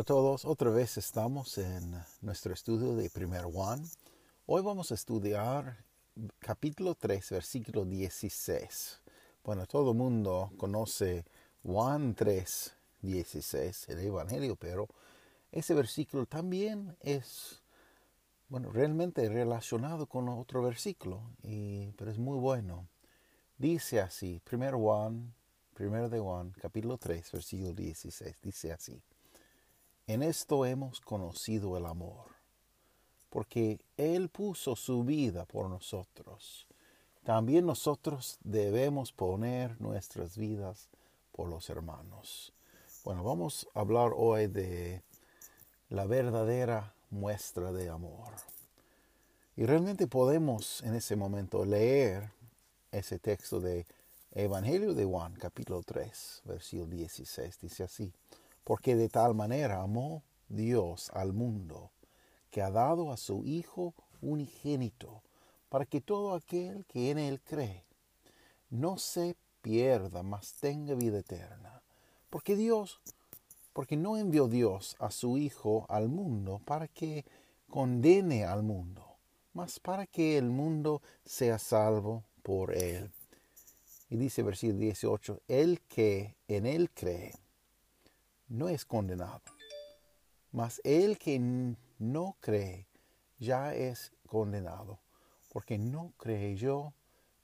Hola a todos, otra vez estamos en nuestro estudio de Primer Juan. Hoy vamos a estudiar capítulo 3, versículo 16. Bueno, todo el mundo conoce Juan 3, 16, el Evangelio, pero ese versículo también es, bueno, realmente relacionado con otro versículo, y, pero es muy bueno. Dice así, 1 Juan, 1 de Juan, capítulo 3, versículo 16, dice así. En esto hemos conocido el amor, porque Él puso su vida por nosotros. También nosotros debemos poner nuestras vidas por los hermanos. Bueno, vamos a hablar hoy de la verdadera muestra de amor. Y realmente podemos en ese momento leer ese texto de Evangelio de Juan, capítulo 3, versículo 16. Dice así porque de tal manera amó Dios al mundo, que ha dado a su Hijo unigénito, para que todo aquel que en él cree no se pierda, mas tenga vida eterna. Porque Dios, porque no envió Dios a su Hijo al mundo para que condene al mundo, mas para que el mundo sea salvo por él. Y dice versículo 18, el que en él cree no es condenado. Mas el que no cree ya es condenado, porque no creyó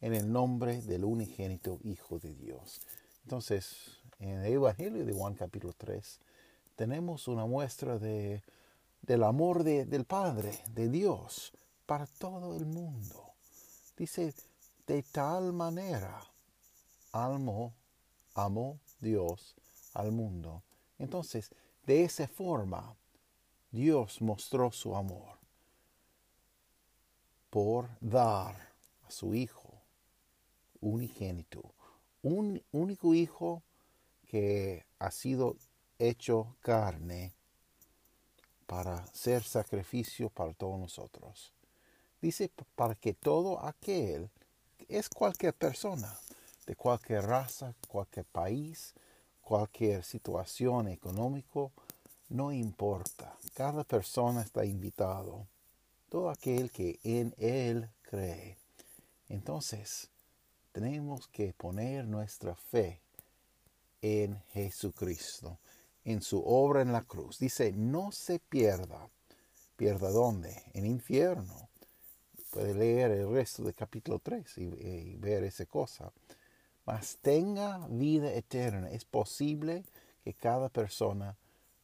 en el nombre del unigénito Hijo de Dios. Entonces, en el Evangelio de Juan capítulo 3, tenemos una muestra de, del amor del Padre, de Dios, para todo el mundo. Dice, de tal manera amó, amó Dios al mundo entonces, de esa forma, Dios mostró su amor por dar a su Hijo unigénito, un único Hijo que ha sido hecho carne para ser sacrificio para todos nosotros. Dice para que todo aquel, es cualquier persona, de cualquier raza, cualquier país, cualquier situación económica, no importa. Cada persona está invitado. Todo aquel que en Él cree. Entonces, tenemos que poner nuestra fe en Jesucristo, en su obra en la cruz. Dice, no se pierda. ¿Pierda dónde? En infierno. Puede leer el resto del capítulo 3 y, y ver esa cosa mas tenga vida eterna. Es posible que cada persona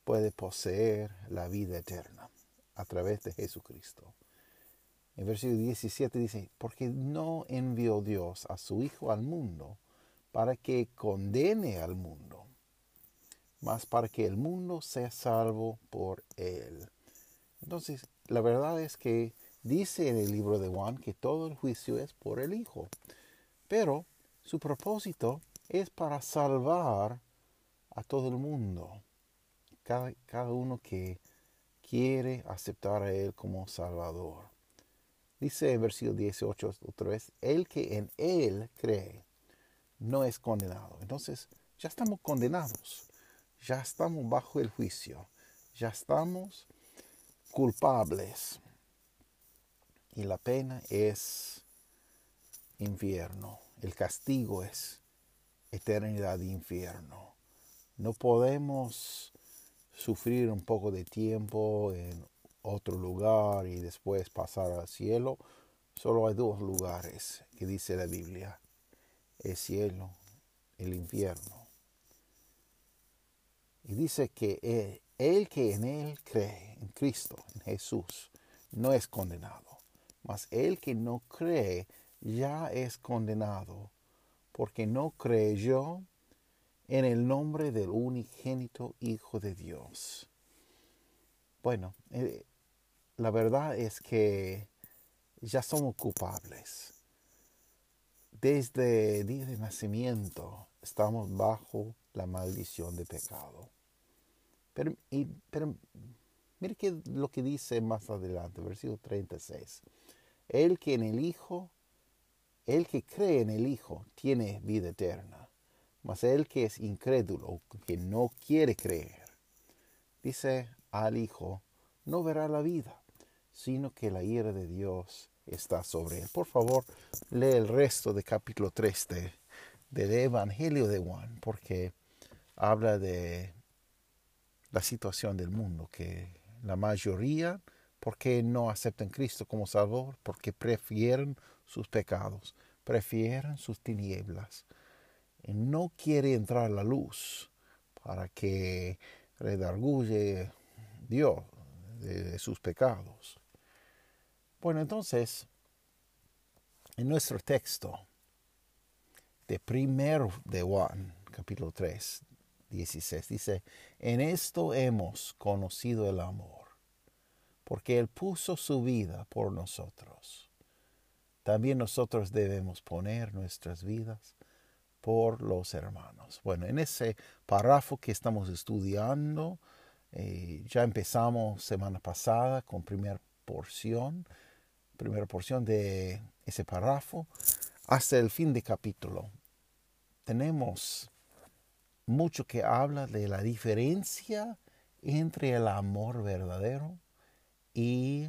puede poseer la vida eterna a través de Jesucristo. En versículo 17 dice, porque no envió Dios a su Hijo al mundo para que condene al mundo, mas para que el mundo sea salvo por él. Entonces, la verdad es que dice en el libro de Juan que todo el juicio es por el Hijo. Pero su propósito es para salvar a todo el mundo, cada, cada uno que quiere aceptar a Él como Salvador. Dice en versículo 18 otra vez, el que en Él cree no es condenado. Entonces, ya estamos condenados, ya estamos bajo el juicio, ya estamos culpables. Y la pena es infierno. El castigo es eternidad de infierno. No podemos sufrir un poco de tiempo en otro lugar y después pasar al cielo. Solo hay dos lugares que dice la Biblia. El cielo, el infierno. Y dice que el, que en él cree, en Cristo, en Jesús, no es condenado. Mas el que no cree ya es condenado, porque no creyó en el nombre del unigénito Hijo de Dios. Bueno, eh, la verdad es que ya somos culpables. Desde el día de nacimiento estamos bajo la maldición de pecado. Pero, pero mire lo que dice más adelante, versículo 36. El que en el Hijo, el que cree en el Hijo, tiene vida eterna. Mas el que es incrédulo, que no quiere creer, dice al Hijo, no verá la vida, sino que la ira de Dios está sobre él. Por favor, lee el resto del capítulo 3 de, del Evangelio de Juan, porque habla de la situación del mundo, que la mayoría, porque no aceptan Cristo como Salvador? Porque prefieren sus pecados, prefieren sus tinieblas. Y no quiere entrar la luz para que redarguye Dios de sus pecados. Bueno, entonces, en nuestro texto de primero de Juan, capítulo 3, 16, dice, en esto hemos conocido el amor, porque Él puso su vida por nosotros. También nosotros debemos poner nuestras vidas por los hermanos. Bueno, en ese párrafo que estamos estudiando, eh, ya empezamos semana pasada con primera porción primera porción de ese párrafo hasta el fin de capítulo. Tenemos mucho que habla de la diferencia entre el amor verdadero y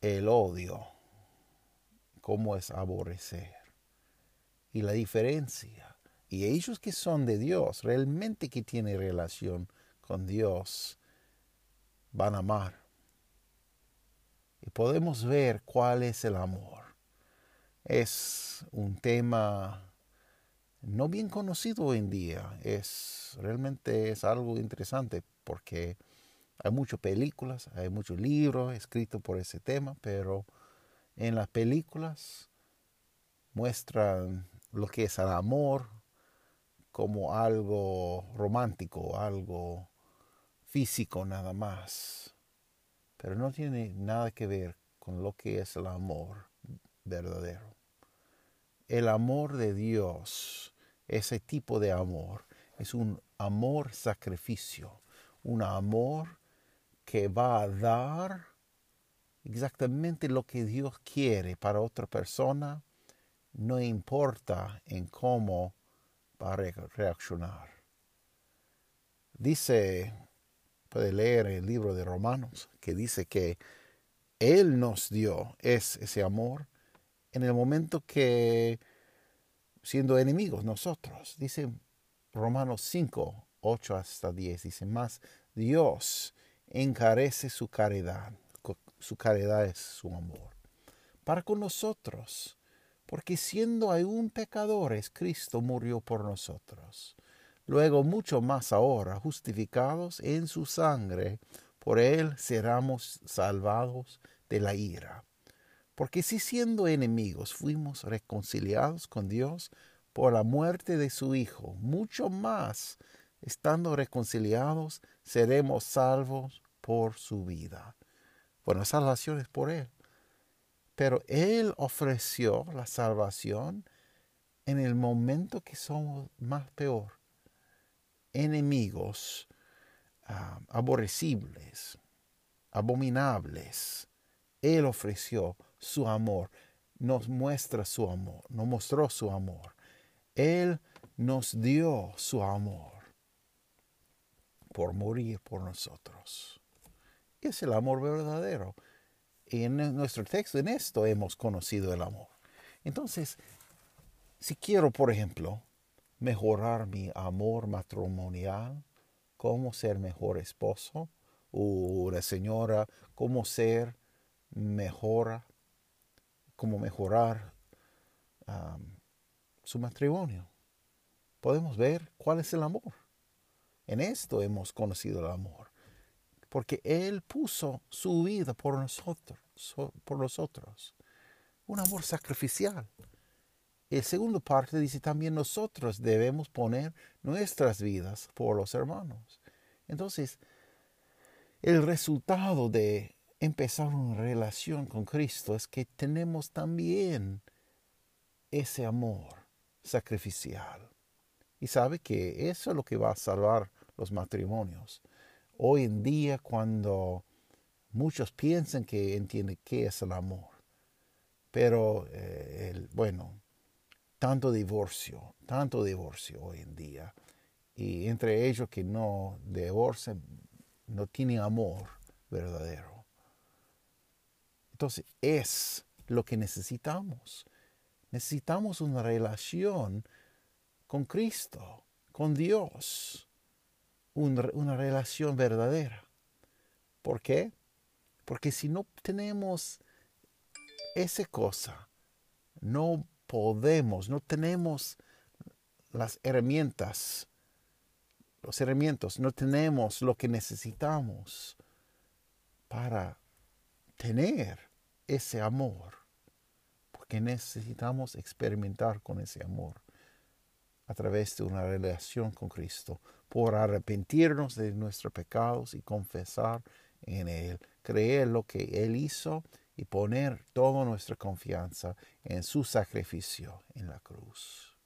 el odio, cómo es aborrecer. Y la diferencia. Y ellos que son de Dios, realmente que tienen relación con Dios, van a amar y podemos ver cuál es el amor. Es un tema no bien conocido hoy en día. Es realmente es algo interesante porque hay muchas películas, hay muchos libros escritos por ese tema, pero en las películas muestran lo que es el amor como algo romántico, algo físico nada más pero no tiene nada que ver con lo que es el amor verdadero. El amor de Dios, ese tipo de amor, es un amor sacrificio, un amor que va a dar exactamente lo que Dios quiere para otra persona, no importa en cómo va a reaccionar. Dice puede leer el libro de Romanos, que dice que Él nos dio ese amor en el momento que, siendo enemigos nosotros, dice Romanos 5, 8 hasta 10, dice más, Dios encarece su caridad, su caridad es su amor, para con nosotros, porque siendo aún pecadores, Cristo murió por nosotros luego mucho más ahora, justificados en su sangre, por él seremos salvados de la ira. Porque si siendo enemigos fuimos reconciliados con Dios por la muerte de su Hijo, mucho más, estando reconciliados, seremos salvos por su vida. Bueno, salvación es por Él. Pero Él ofreció la salvación en el momento que somos más peor enemigos ah, aborrecibles, abominables. Él ofreció su amor, nos muestra su amor, nos mostró su amor. Él nos dio su amor por morir por nosotros. Es el amor verdadero. En nuestro texto, en esto hemos conocido el amor. Entonces, si quiero, por ejemplo, mejorar mi amor matrimonial, cómo ser mejor esposo, o la señora, cómo ser mejor, cómo mejorar su matrimonio. Podemos ver cuál es el amor. En esto hemos conocido el amor. Porque Él puso su vida por nosotros, por nosotros. Un amor sacrificial. El segundo parte dice también nosotros debemos poner nuestras vidas por los hermanos. Entonces, el resultado de empezar una relación con Cristo es que tenemos también ese amor sacrificial. Y sabe que eso es lo que va a salvar los matrimonios. Hoy en día cuando muchos piensan que entienden qué es el amor, pero eh, el, bueno, tanto divorcio, tanto divorcio hoy en día, y entre ellos que no divorcian, no tienen amor verdadero. Entonces es lo que necesitamos. Necesitamos una relación con Cristo, con Dios, una, relación verdadera. ¿Por qué? Porque si no tenemos esa cosa, no podemos, no tenemos las herramientas, los herramientas, no tenemos lo que necesitamos para tener ese amor, porque necesitamos experimentar con ese amor a través de una relación con Cristo, por arrepentirnos de nuestros pecados y confesar en Él, creer lo que Él hizo y poner toda nuestra confianza en su sacrificio en la cruz.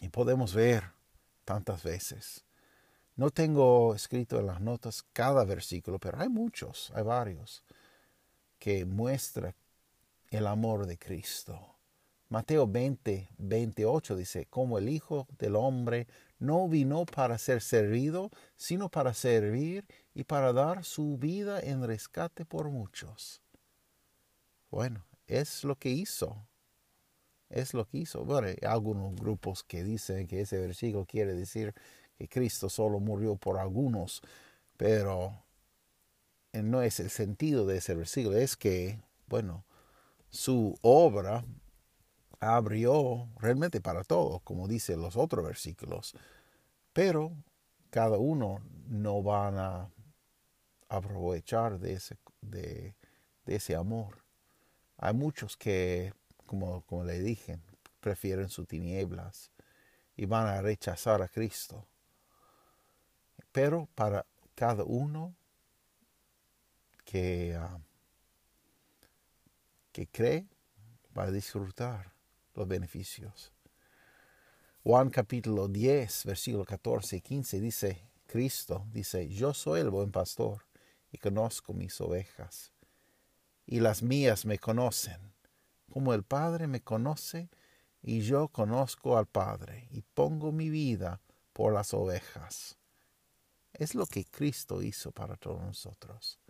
Y podemos ver tantas veces. No tengo escrito en las notas cada versículo, pero hay muchos, hay varios, que muestra el amor de Cristo Mateo 20, 28 dice, como el Hijo del Hombre no vino para ser servido, sino para servir y para dar su vida en rescate por muchos. Bueno, es lo que hizo. Es lo que hizo. Bueno, hay algunos grupos que dicen que ese versículo quiere decir que Cristo solo murió por algunos, pero no es el sentido de ese versículo. Es que, bueno, su obra abrió realmente para todos, como dice los otros versículos, pero cada uno no van a aprovechar de ese, de, ese amor. Hay muchos que, como, como le dije, prefieren sus tinieblas y van a rechazar a Cristo. Pero para cada uno que, ah, que cree, va a disfrutar los beneficios. Juan capítulo 10, versículo 14 y 15 dice, Cristo dice, yo soy el buen pastor y conozco mis ovejas, y las mías me conocen, como el Padre me conoce, y yo conozco al Padre, y pongo mi vida por las ovejas. Es lo que Cristo hizo para todos nosotros.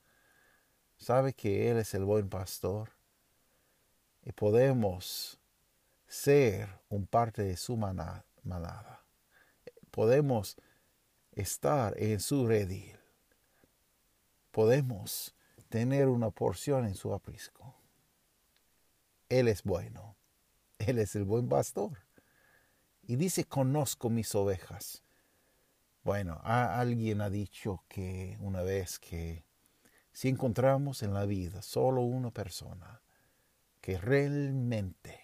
Sabe que Él es el buen pastor y podemos ser un parte de su manada. Podemos estar en su redil. Podemos tener una porción en su aprisco. Él es bueno. Él es el buen pastor. Y dice, conozco mis ovejas. Bueno, alguien ha dicho que una vez que si encontramos en la vida solo una persona que realmente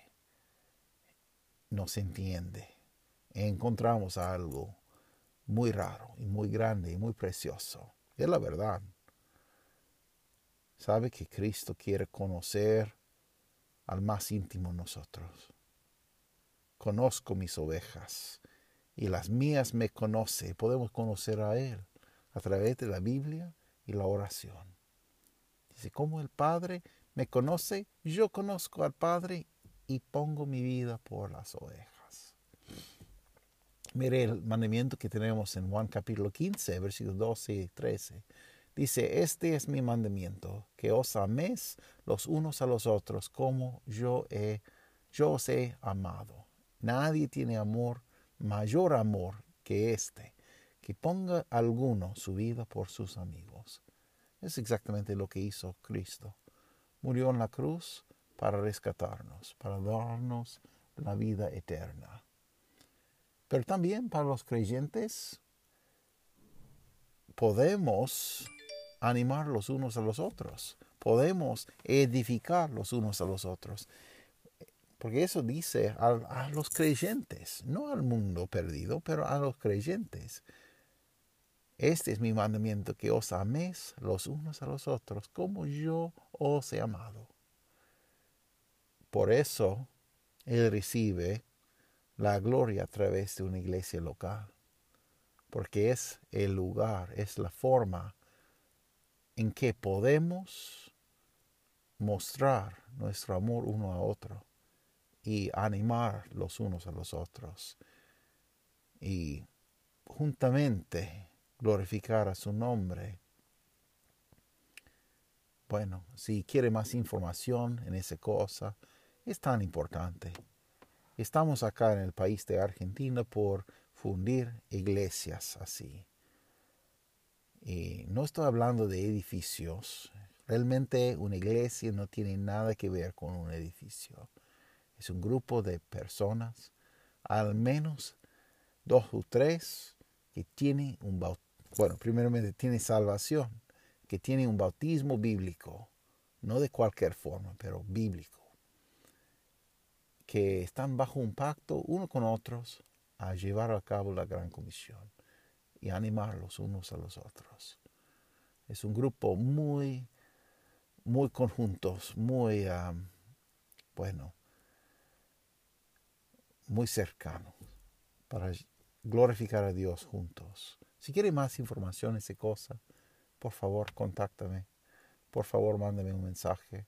nos entiende. Encontramos algo muy raro y muy grande y muy precioso. Es la verdad. Sabe que Cristo quiere conocer al más íntimo nosotros. Conozco mis ovejas y las mías me conoce. Podemos conocer a Él a través de la Biblia y la oración. Dice, como el Padre me conoce, yo conozco al Padre y pongo mi vida por las ovejas. Mire el mandamiento que tenemos en Juan capítulo 15, versículos 12 y 13. Dice, este es mi mandamiento, que os améis los unos a los otros como yo, he, yo os he amado. Nadie tiene amor, mayor amor que este, que ponga alguno su vida por sus amigos. Es exactamente lo que hizo Cristo. Murió en la cruz para rescatarnos, para darnos la vida eterna. Pero también para los creyentes podemos animar los unos a los otros, podemos edificar los unos a los otros. Porque eso dice a, los creyentes, no al mundo perdido, pero a los creyentes. Este es mi mandamiento, que os améis los unos a los otros, como yo os he amado. Por eso Él recibe la gloria a través de una iglesia local, porque es el lugar, es la forma en que podemos mostrar nuestro amor uno a otro y animar los unos a los otros y juntamente glorificar a su nombre. Bueno, si quiere más información en esa cosa, es tan importante. Estamos acá en el país de Argentina por fundir iglesias así. Y no estoy hablando de edificios. Realmente una iglesia no tiene nada que ver con un edificio. Es un grupo de personas, al menos dos o tres, que tienen un bautismo. Bueno, primeramente tiene salvación, que tiene un bautismo bíblico, no de cualquier forma, pero bíblico, que están bajo un pacto uno con otros a llevar a cabo la gran comisión y animarlos unos a los otros. Es un grupo muy, muy conjuntos, muy, bueno, muy cercano para glorificar a Dios juntos. Si quiere más información esa cosa, por favor, contáctame. Por favor, mándame un mensaje,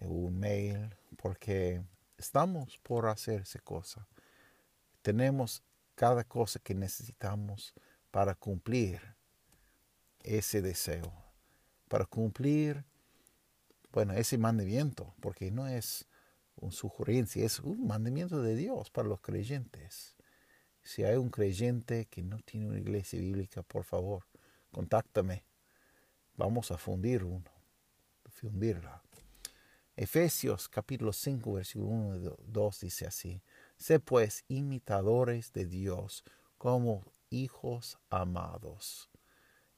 un mail, porque estamos por hacer esa cosa. Tenemos cada cosa que necesitamos para cumplir ese deseo, para cumplir, bueno, ese mandamiento, porque no es una sugerencia, es un mandamiento de Dios para los creyentes. Si hay un creyente que no tiene una iglesia bíblica, por favor, contáctame. Vamos a fundir uno, fundirla. Efesios capítulo 5, versículo 1 y 2 dice así. Sé pues imitadores de Dios como hijos amados.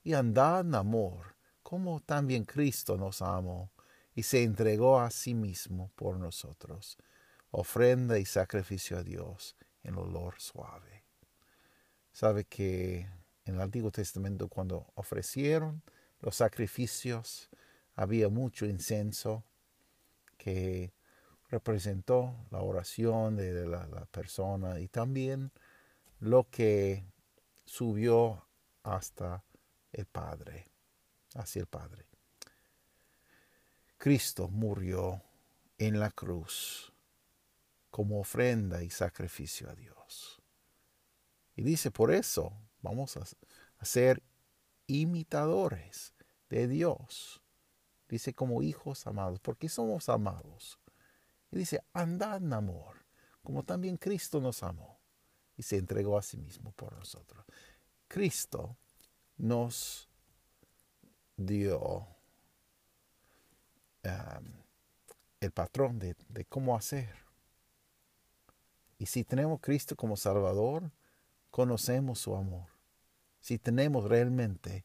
Y andad en amor, como también Cristo nos amó y se entregó a sí mismo por nosotros, ofrenda y sacrificio a Dios en olor suave. Sabe que en el Antiguo Testamento cuando ofrecieron los sacrificios había mucho incenso que representó la oración de la, persona y también lo que subió hasta el Padre, hacia el Padre. Cristo murió en la cruz como ofrenda y sacrificio a Dios. Y dice, por eso vamos a, ser imitadores de Dios. Dice como hijos amados, porque somos amados. Y dice, andad en amor, como también Cristo nos amó y se entregó a sí mismo por nosotros. Cristo nos dio el patrón de cómo hacer. Y si tenemos Cristo como Salvador, conocemos su amor. Si tenemos realmente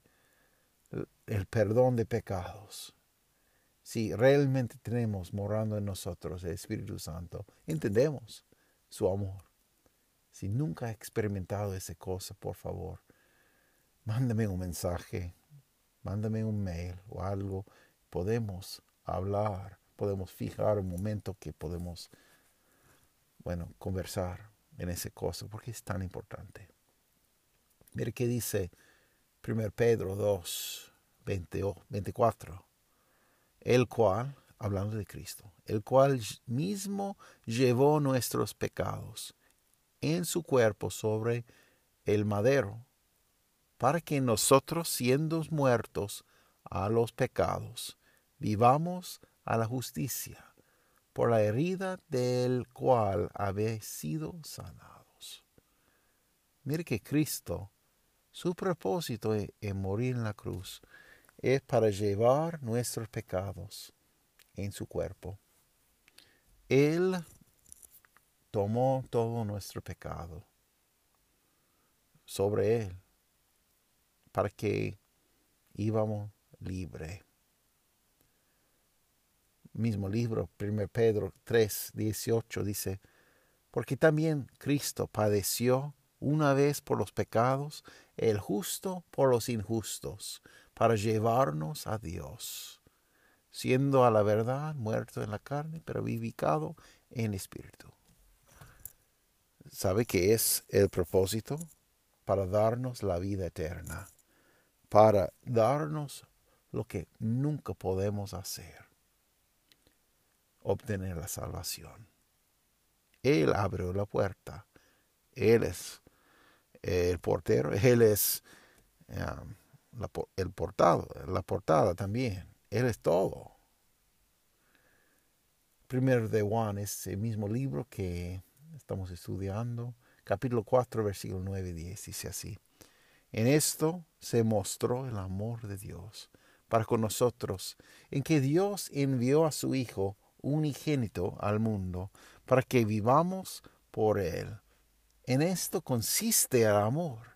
el perdón de pecados, si realmente tenemos morando en nosotros el Espíritu Santo, entendemos su amor. Si nunca ha experimentado esa cosa, por favor, mándame un mensaje, mándame un mail o algo. Podemos hablar, podemos fijar un momento que podemos, bueno, conversar en esa cosa, porque es tan importante. Mire qué dice 1 Pedro 2, 24 el cual, hablando de Cristo, el cual mismo llevó nuestros pecados en su cuerpo sobre el madero, para que nosotros, siendo muertos a los pecados, vivamos a la justicia, por la herida del cual habéis sido sanados. Mire que Cristo, su propósito en morir en la cruz, es para llevar nuestros pecados en su cuerpo. Él tomó todo nuestro pecado sobre Él para que íbamos libre. Mismo libro, 1 Pedro 3, 18 dice, porque también Cristo padeció una vez por los pecados, el justo por los injustos, para llevarnos a Dios, siendo a la verdad muerto en la carne, pero vivificado en espíritu. ¿Sabe qué es el propósito? Para darnos la vida eterna, para darnos lo que nunca podemos hacer, obtener la salvación. Él abrió la puerta, Él es el portero, Él es um, el portado, la portada también, Él es todo. Primero de Juan es el mismo libro que estamos estudiando, capítulo 4, versículo 9 y 10, dice así. En esto se mostró el amor de Dios para con nosotros, en que Dios envió a su Hijo unigénito al mundo, para que vivamos por Él. En esto consiste el amor,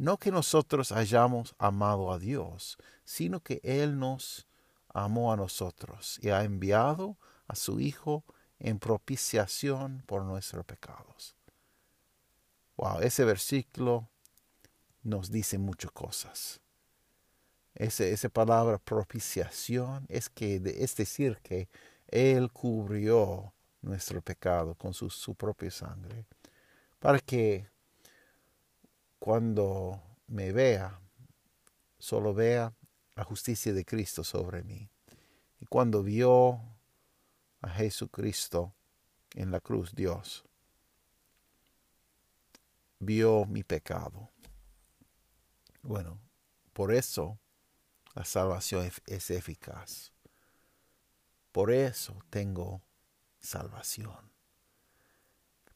no que nosotros hayamos amado a Dios, sino que Él nos amó a nosotros y ha enviado a su Hijo en propiciación por nuestros pecados. Wow, ese versículo nos dice muchas cosas. Ese, esa palabra propiciación es, que, es decir que Él cubrió nuestro pecado con su, su propia sangre, para que cuando me vea, solo vea la justicia de Cristo sobre mí. Y cuando vio a Jesucristo en la cruz, Dios vio mi pecado. Bueno, por eso la salvación es eficaz. Por eso tengo salvación.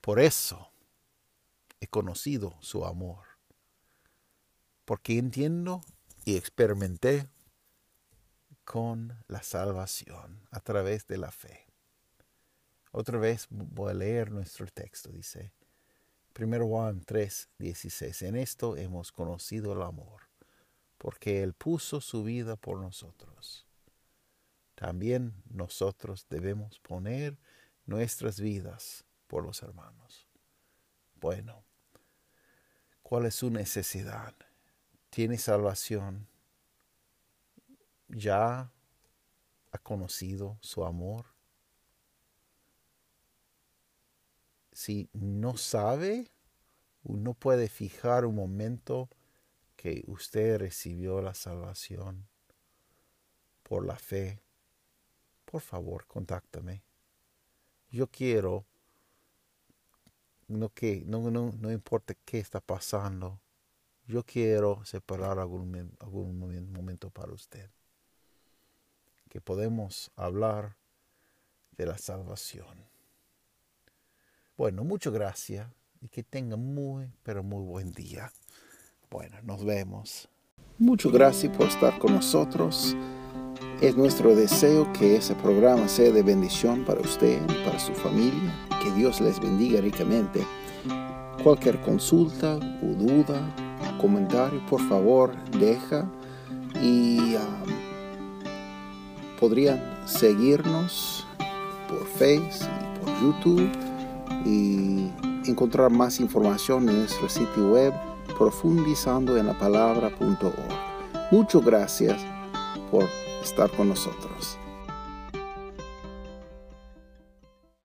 Por eso he conocido su amor. Porque entiendo y experimenté con la salvación a través de la fe. Otra vez voy a leer nuestro texto. Dice, 1 Juan 3, 16. En esto hemos conocido el amor, porque Él puso su vida por nosotros. También nosotros debemos poner nuestras vidas por los hermanos. Bueno, ¿cuál es su necesidad? ¿Tiene salvación? ¿Ya ha conocido su amor? si no sabe, uno puede fijar un momento que usted recibió la salvación por la fe, por favor, contáctame. Yo quiero, no, que, no, no, no importa qué está pasando, yo quiero separar algún, algún momento para usted. Que podemos hablar de la salvación. Bueno, muchas gracias y que tenga muy, pero muy buen día. Bueno, nos vemos. Muchas gracias por estar con nosotros. Es nuestro deseo que ese programa sea de bendición para usted y para su familia. Que Dios les bendiga ricamente. Cualquier consulta o duda, comentario, por favor, deja. Y um, podrían seguirnos por Facebook y por YouTube y encontrar más información en nuestro sitio web profundizando en la palabra.org. Muchas gracias por estar con nosotros.